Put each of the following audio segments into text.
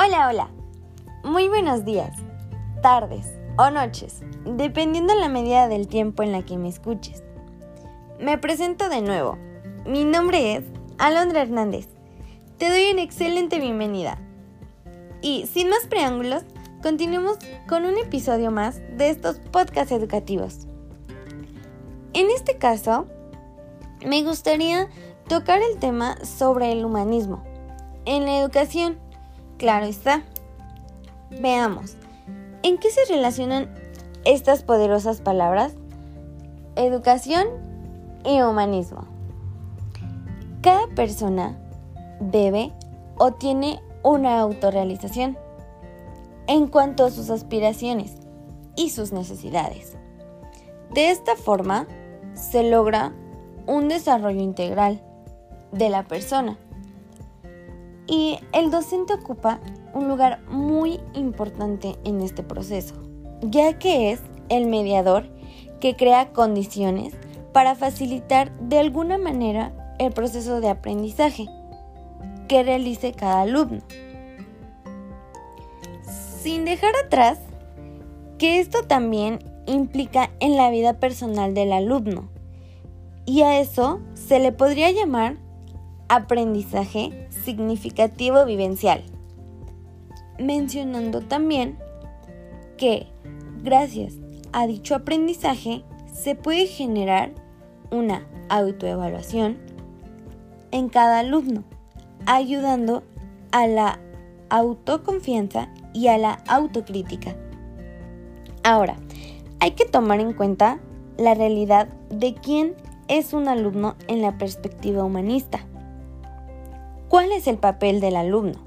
Hola, hola. Muy buenos días, tardes o noches, dependiendo la medida del tiempo en la que me escuches. Me presento de nuevo. Mi nombre es Alondra Hernández. Te doy una excelente bienvenida. Y sin más preámbulos, continuemos con un episodio más de estos podcasts educativos. En este caso, me gustaría tocar el tema sobre el humanismo en la educación Claro está. Veamos, ¿en qué se relacionan estas poderosas palabras? Educación y humanismo. Cada persona debe o tiene una autorrealización en cuanto a sus aspiraciones y sus necesidades. De esta forma se logra un desarrollo integral de la persona y el docente ocupa un lugar muy importante en este proceso, ya que es el mediador que crea condiciones para facilitar de alguna manera el proceso de aprendizaje que realice cada alumno. Sin dejar atrás que esto también implica en la vida personal del alumno, y a eso se le podría llamar aprendizaje significativo vivencial, mencionando también que gracias a dicho aprendizaje se puede generar una autoevaluación en cada alumno, ayudando a la autoconfianza y a la autocrítica. Ahora, hay que tomar en cuenta la realidad de quién es un alumno en la perspectiva humanista. ¿Cuál es el papel del alumno?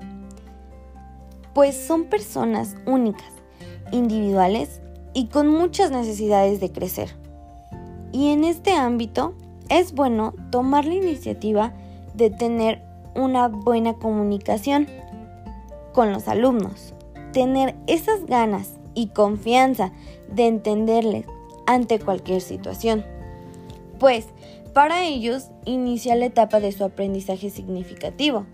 Pues son personas únicas, individuales y con muchas necesidades de crecer. Y en este ámbito es bueno tomar la iniciativa de tener una buena comunicación con los alumnos, tener esas ganas y confianza de entenderles ante cualquier situación. Pues para ellos inicia la etapa de su aprendizaje significativo.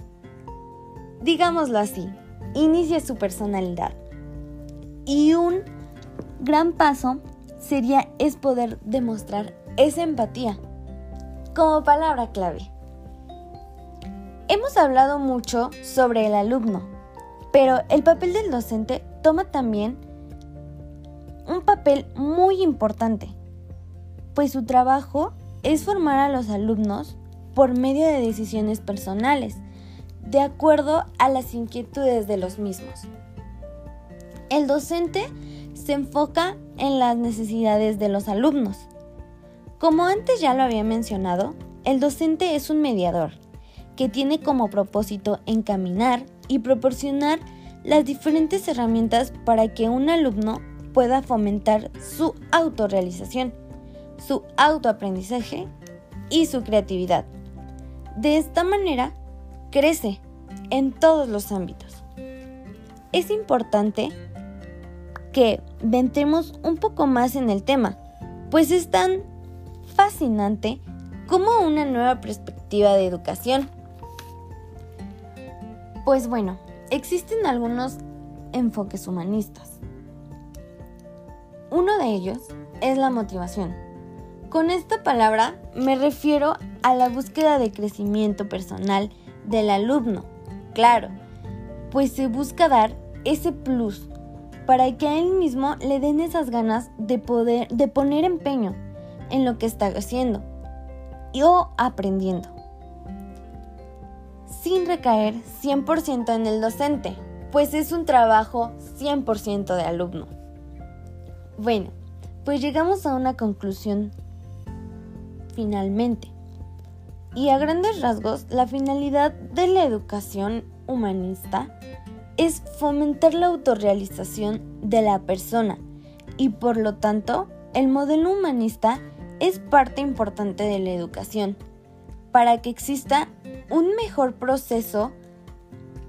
Digámoslo así, inicia su personalidad. Y un gran paso sería es poder demostrar esa empatía como palabra clave. Hemos hablado mucho sobre el alumno, pero el papel del docente toma también un papel muy importante, pues su trabajo es formar a los alumnos por medio de decisiones personales, de acuerdo a las inquietudes de los mismos. El docente se enfoca en las necesidades de los alumnos. Como antes ya lo había mencionado, el docente es un mediador que tiene como propósito encaminar y proporcionar las diferentes herramientas para que un alumno pueda fomentar su autorrealización su autoaprendizaje y su creatividad. De esta manera, crece en todos los ámbitos. Es importante que ventemos un poco más en el tema, pues es tan fascinante como una nueva perspectiva de educación. Pues bueno, existen algunos enfoques humanistas. Uno de ellos es la motivación con esta palabra me refiero a la búsqueda de crecimiento personal del alumno, claro, pues se busca dar ese plus para que a él mismo le den esas ganas de poder de poner empeño en lo que está haciendo y o aprendiendo. Sin recaer 100% en el docente, pues es un trabajo 100% de alumno. Bueno, pues llegamos a una conclusión finalmente. Y a grandes rasgos, la finalidad de la educación humanista es fomentar la autorrealización de la persona y por lo tanto el modelo humanista es parte importante de la educación para que exista un mejor proceso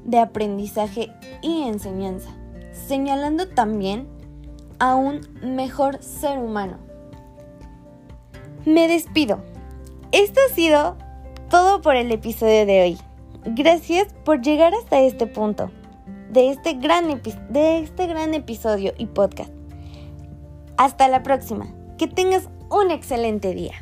de aprendizaje y enseñanza, señalando también a un mejor ser humano. Me despido. Esto ha sido todo por el episodio de hoy. Gracias por llegar hasta este punto. de este gran, de este gran episodio y podcast. Hasta la próxima. Que tengas un excelente día.